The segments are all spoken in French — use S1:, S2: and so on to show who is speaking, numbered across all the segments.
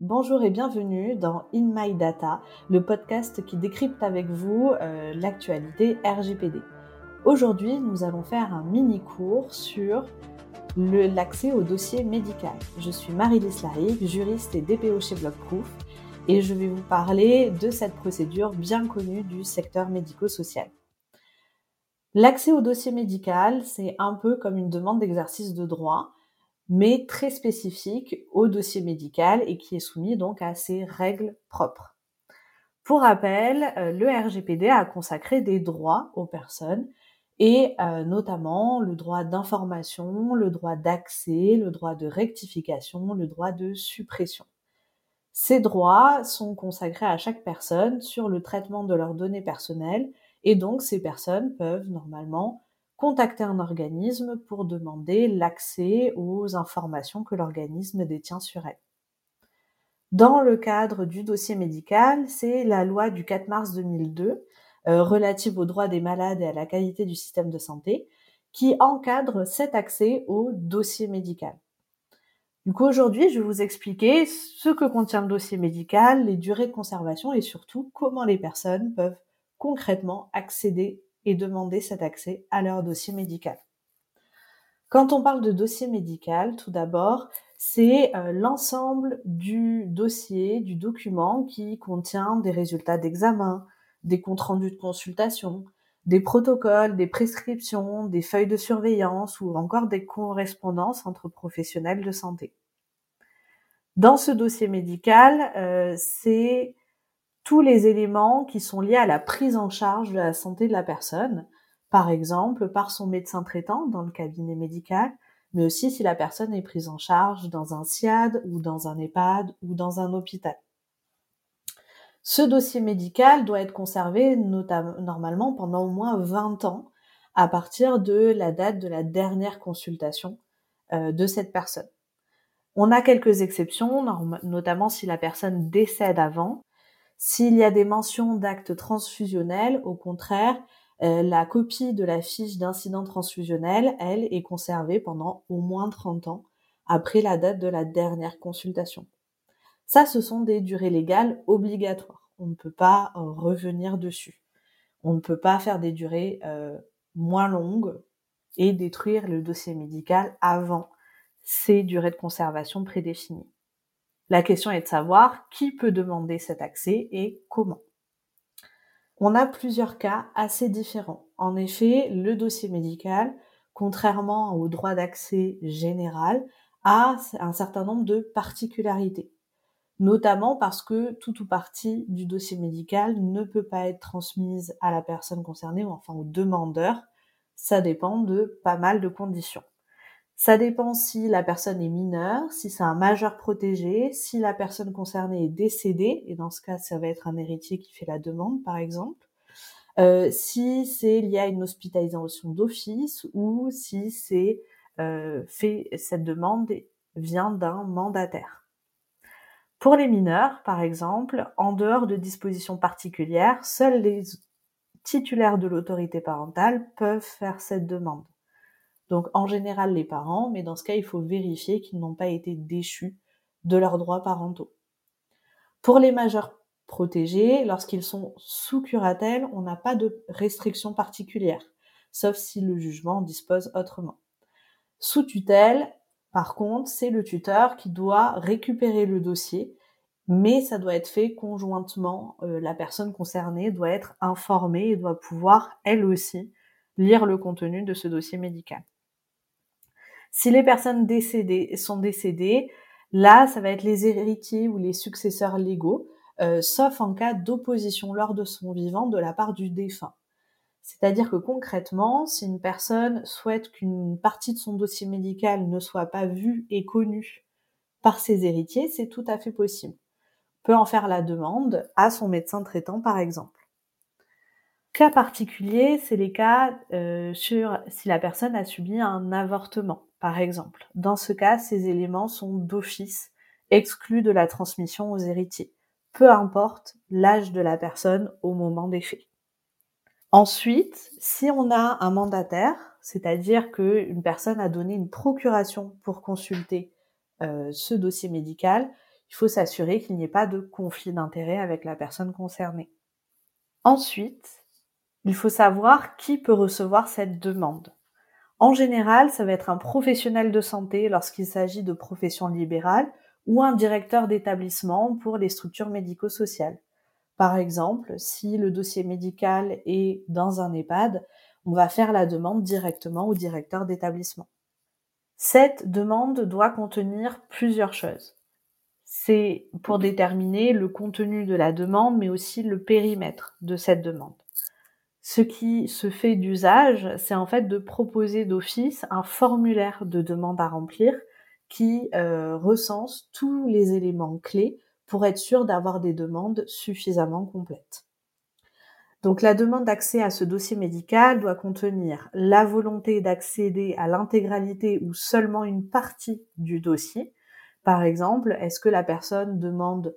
S1: Bonjour et bienvenue dans In My Data, le podcast qui décrypte avec vous euh, l'actualité RGPD. Aujourd'hui, nous allons faire un mini cours sur l'accès au dossier médical. Je suis Marie-Lise juriste et DPO chez Blockproof, et je vais vous parler de cette procédure bien connue du secteur médico-social. L'accès au dossier médical, c'est un peu comme une demande d'exercice de droit mais très spécifique au dossier médical et qui est soumis donc à ses règles propres. Pour rappel, euh, le RGPD a consacré des droits aux personnes et euh, notamment le droit d'information, le droit d'accès, le droit de rectification, le droit de suppression. Ces droits sont consacrés à chaque personne sur le traitement de leurs données personnelles et donc ces personnes peuvent normalement contacter un organisme pour demander l'accès aux informations que l'organisme détient sur elle. Dans le cadre du dossier médical, c'est la loi du 4 mars 2002 euh, relative aux droits des malades et à la qualité du système de santé qui encadre cet accès au dossier médical. Du coup, aujourd'hui, je vais vous expliquer ce que contient le dossier médical, les durées de conservation et surtout comment les personnes peuvent concrètement accéder et demander cet accès à leur dossier médical. Quand on parle de dossier médical, tout d'abord, c'est euh, l'ensemble du dossier, du document qui contient des résultats d'examen, des comptes rendus de consultation, des protocoles, des prescriptions, des feuilles de surveillance ou encore des correspondances entre professionnels de santé. Dans ce dossier médical, euh, c'est tous les éléments qui sont liés à la prise en charge de la santé de la personne, par exemple par son médecin traitant dans le cabinet médical, mais aussi si la personne est prise en charge dans un SIAD ou dans un EHPAD ou dans un hôpital. Ce dossier médical doit être conservé normalement pendant au moins 20 ans à partir de la date de la dernière consultation euh, de cette personne. On a quelques exceptions, notamment si la personne décède avant, s'il y a des mentions d'actes transfusionnels, au contraire, euh, la copie de la fiche d'incident transfusionnel, elle, est conservée pendant au moins 30 ans après la date de la dernière consultation. Ça, ce sont des durées légales obligatoires. On ne peut pas euh, revenir dessus. On ne peut pas faire des durées euh, moins longues et détruire le dossier médical avant ces durées de conservation prédéfinies. La question est de savoir qui peut demander cet accès et comment. On a plusieurs cas assez différents. En effet, le dossier médical, contrairement au droit d'accès général, a un certain nombre de particularités. Notamment parce que tout ou partie du dossier médical ne peut pas être transmise à la personne concernée ou enfin au demandeur. Ça dépend de pas mal de conditions. Ça dépend si la personne est mineure, si c'est un majeur protégé, si la personne concernée est décédée, et dans ce cas, ça va être un héritier qui fait la demande, par exemple. Euh, si c'est lié à une hospitalisation d'office ou si c'est euh, fait cette demande vient d'un mandataire. Pour les mineurs, par exemple, en dehors de dispositions particulières, seuls les titulaires de l'autorité parentale peuvent faire cette demande. Donc en général les parents, mais dans ce cas il faut vérifier qu'ils n'ont pas été déchus de leurs droits parentaux. Pour les majeurs protégés, lorsqu'ils sont sous curatelle, on n'a pas de restrictions particulières, sauf si le jugement dispose autrement. Sous tutelle, par contre, c'est le tuteur qui doit récupérer le dossier, mais ça doit être fait conjointement. Euh, la personne concernée doit être informée et doit pouvoir, elle aussi, lire le contenu de ce dossier médical. Si les personnes décédées sont décédées, là, ça va être les héritiers ou les successeurs légaux, euh, sauf en cas d'opposition lors de son vivant de la part du défunt. C'est-à-dire que concrètement, si une personne souhaite qu'une partie de son dossier médical ne soit pas vue et connue par ses héritiers, c'est tout à fait possible. peut en faire la demande à son médecin traitant, par exemple. Cas particulier, c'est les cas euh, sur si la personne a subi un avortement par exemple. Dans ce cas, ces éléments sont d'office exclus de la transmission aux héritiers, peu importe l'âge de la personne au moment des faits. Ensuite, si on a un mandataire, c'est-à-dire qu'une personne a donné une procuration pour consulter euh, ce dossier médical, Il faut s'assurer qu'il n'y ait pas de conflit d'intérêt avec la personne concernée. Ensuite, il faut savoir qui peut recevoir cette demande. En général, ça va être un professionnel de santé lorsqu'il s'agit de professions libérales ou un directeur d'établissement pour les structures médico-sociales. Par exemple, si le dossier médical est dans un EHPAD, on va faire la demande directement au directeur d'établissement. Cette demande doit contenir plusieurs choses. C'est pour déterminer le contenu de la demande, mais aussi le périmètre de cette demande. Ce qui se fait d'usage, c'est en fait de proposer d'office un formulaire de demande à remplir qui euh, recense tous les éléments clés pour être sûr d'avoir des demandes suffisamment complètes. Donc la demande d'accès à ce dossier médical doit contenir la volonté d'accéder à l'intégralité ou seulement une partie du dossier. Par exemple, est-ce que la personne demande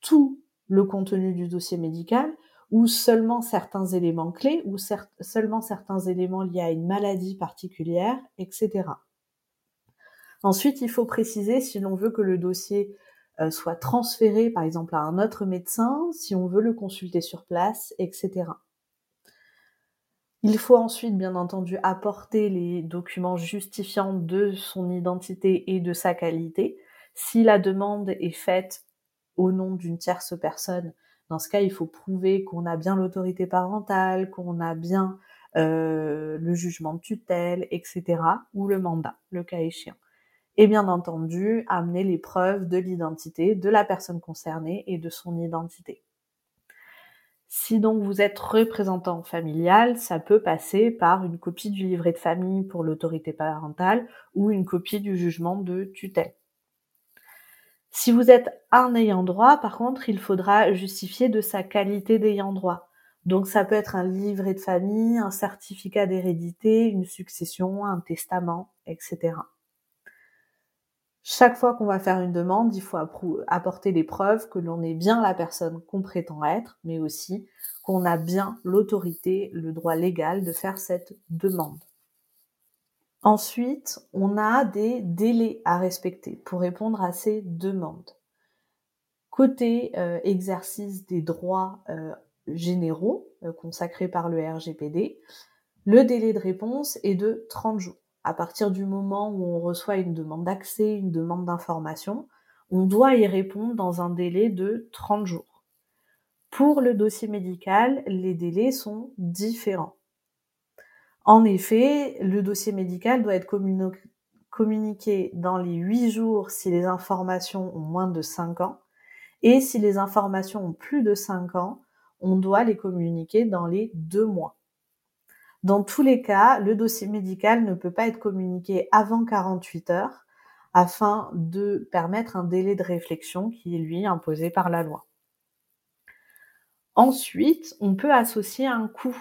S1: tout le contenu du dossier médical ou seulement certains éléments clés ou seulement certains éléments liés à une maladie particulière, etc. Ensuite, il faut préciser si l'on veut que le dossier euh, soit transféré par exemple à un autre médecin, si on veut le consulter sur place, etc. Il faut ensuite, bien entendu, apporter les documents justifiant de son identité et de sa qualité. Si la demande est faite au nom d'une tierce personne, dans ce cas, il faut prouver qu'on a bien l'autorité parentale, qu'on a bien euh, le jugement de tutelle, etc., ou le mandat, le cas échéant et bien entendu amener les preuves de l'identité de la personne concernée et de son identité. Si donc vous êtes représentant familial, ça peut passer par une copie du livret de famille pour l'autorité parentale ou une copie du jugement de tutelle. Si vous êtes un ayant droit, par contre, il faudra justifier de sa qualité d'ayant droit. Donc ça peut être un livret de famille, un certificat d'hérédité, une succession, un testament, etc. Chaque fois qu'on va faire une demande, il faut apporter les preuves que l'on est bien la personne qu'on prétend être, mais aussi qu'on a bien l'autorité, le droit légal de faire cette demande. Ensuite, on a des délais à respecter pour répondre à ces demandes. Côté euh, exercice des droits euh, généraux euh, consacrés par le RGPD, le délai de réponse est de 30 jours à partir du moment où on reçoit une demande d'accès, une demande d'information, on doit y répondre dans un délai de 30 jours. Pour le dossier médical, les délais sont différents. En effet, le dossier médical doit être communiqué dans les 8 jours si les informations ont moins de 5 ans, et si les informations ont plus de 5 ans, on doit les communiquer dans les 2 mois. Dans tous les cas, le dossier médical ne peut pas être communiqué avant 48 heures afin de permettre un délai de réflexion qui est lui imposé par la loi. Ensuite, on peut associer un coût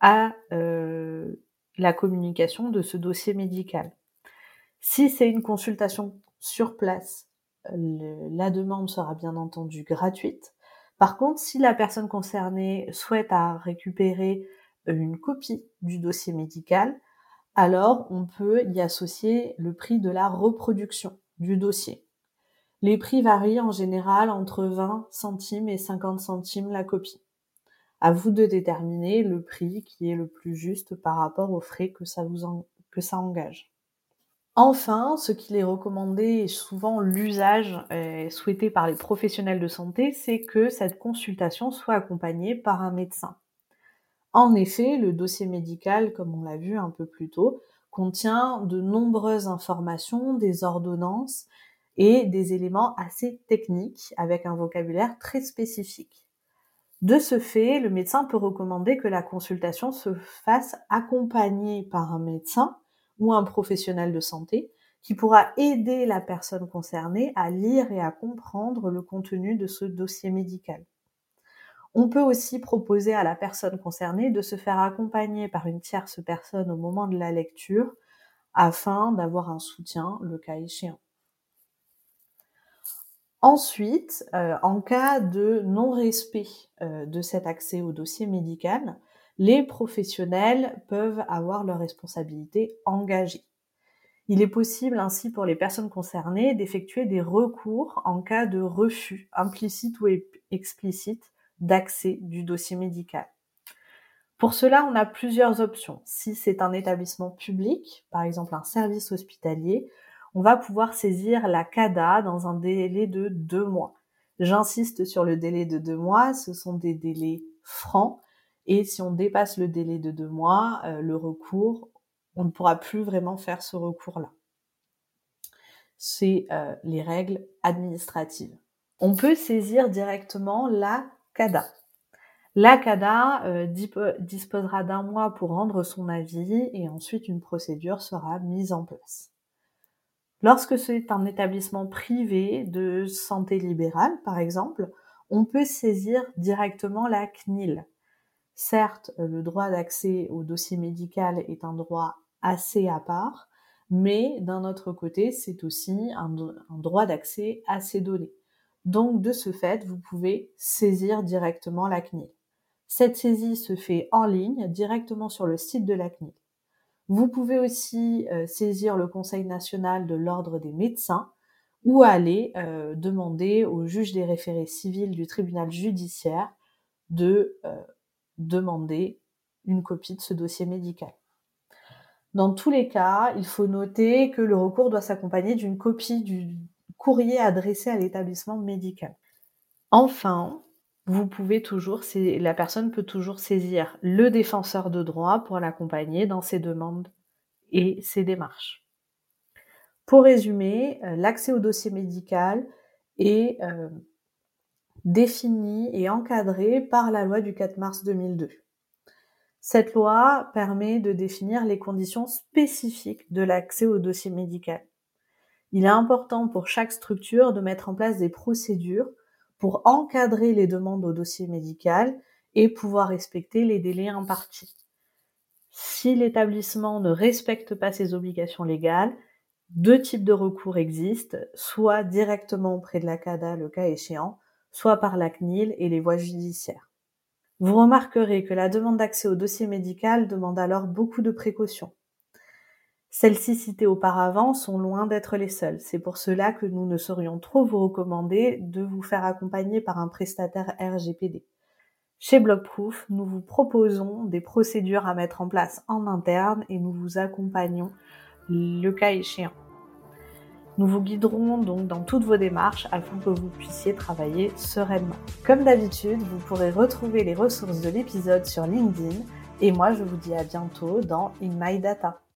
S1: à euh, la communication de ce dossier médical. Si c'est une consultation sur place, la demande sera bien entendu gratuite. Par contre, si la personne concernée souhaite récupérer une copie du dossier médical, alors on peut y associer le prix de la reproduction du dossier. Les prix varient en général entre 20 centimes et 50 centimes la copie. À vous de déterminer le prix qui est le plus juste par rapport aux frais que ça vous que ça engage. Enfin, ce qu'il est recommandé et souvent l'usage souhaité par les professionnels de santé, c'est que cette consultation soit accompagnée par un médecin. En effet, le dossier médical, comme on l'a vu un peu plus tôt, contient de nombreuses informations, des ordonnances et des éléments assez techniques avec un vocabulaire très spécifique. De ce fait, le médecin peut recommander que la consultation se fasse accompagnée par un médecin ou un professionnel de santé qui pourra aider la personne concernée à lire et à comprendre le contenu de ce dossier médical. On peut aussi proposer à la personne concernée de se faire accompagner par une tierce personne au moment de la lecture afin d'avoir un soutien le cas échéant. Ensuite, euh, en cas de non-respect euh, de cet accès au dossier médical, les professionnels peuvent avoir leur responsabilité engagée. Il est possible ainsi pour les personnes concernées d'effectuer des recours en cas de refus implicite ou explicite d'accès du dossier médical. Pour cela, on a plusieurs options. Si c'est un établissement public, par exemple un service hospitalier, on va pouvoir saisir la CADA dans un délai de deux mois. J'insiste sur le délai de deux mois, ce sont des délais francs, et si on dépasse le délai de deux mois, euh, le recours, on ne pourra plus vraiment faire ce recours-là. C'est euh, les règles administratives. On peut saisir directement la CADA. La CADA euh, disposera d'un mois pour rendre son avis et ensuite une procédure sera mise en place. Lorsque c'est un établissement privé de santé libérale, par exemple, on peut saisir directement la CNIL. Certes, le droit d'accès au dossier médical est un droit assez à part, mais d'un autre côté, c'est aussi un, droit d'accès à ces données. Donc, de ce fait, vous pouvez saisir directement la CNIL. Cette saisie se fait en ligne directement sur le site de la CNIL. Vous pouvez aussi euh, saisir le Conseil national de l'ordre des médecins ou aller euh, demander au juge des référés civils du tribunal judiciaire de euh, demander une copie de ce dossier médical. Dans tous les cas, il faut noter que le recours doit s'accompagner d'une copie du courrier adressé à l'établissement médical. Enfin, vous pouvez toujours, la personne peut toujours saisir le défenseur de droit pour l'accompagner dans ses demandes et ses démarches. Pour résumer, euh, l'accès au dossier médical est euh, défini et encadré par la loi du 4 mars 2002. Cette loi permet de définir les conditions spécifiques de l'accès au dossier médical. Il est important pour chaque structure de mettre en place des procédures pour encadrer les demandes au dossier médical et pouvoir respecter les délais impartis. Si l'établissement ne respecte pas ses obligations légales, deux types de recours existent, soit directement auprès de la CADA le cas échéant, soit par la CNIL et les voies judiciaires. Vous remarquerez que la demande d'accès au dossier médical demande alors beaucoup de précautions. Celles-ci citées auparavant sont loin d'être les seules. C'est pour cela que nous ne saurions trop vous recommander de vous faire accompagner par un prestataire RGPD. Chez Blockproof, nous vous proposons des procédures à mettre en place en interne et nous vous accompagnons le cas échéant. Nous vous guiderons donc dans toutes vos démarches afin que vous puissiez travailler sereinement. Comme d'habitude, vous pourrez retrouver les ressources de l'épisode sur LinkedIn et moi je vous dis à bientôt dans In My Data.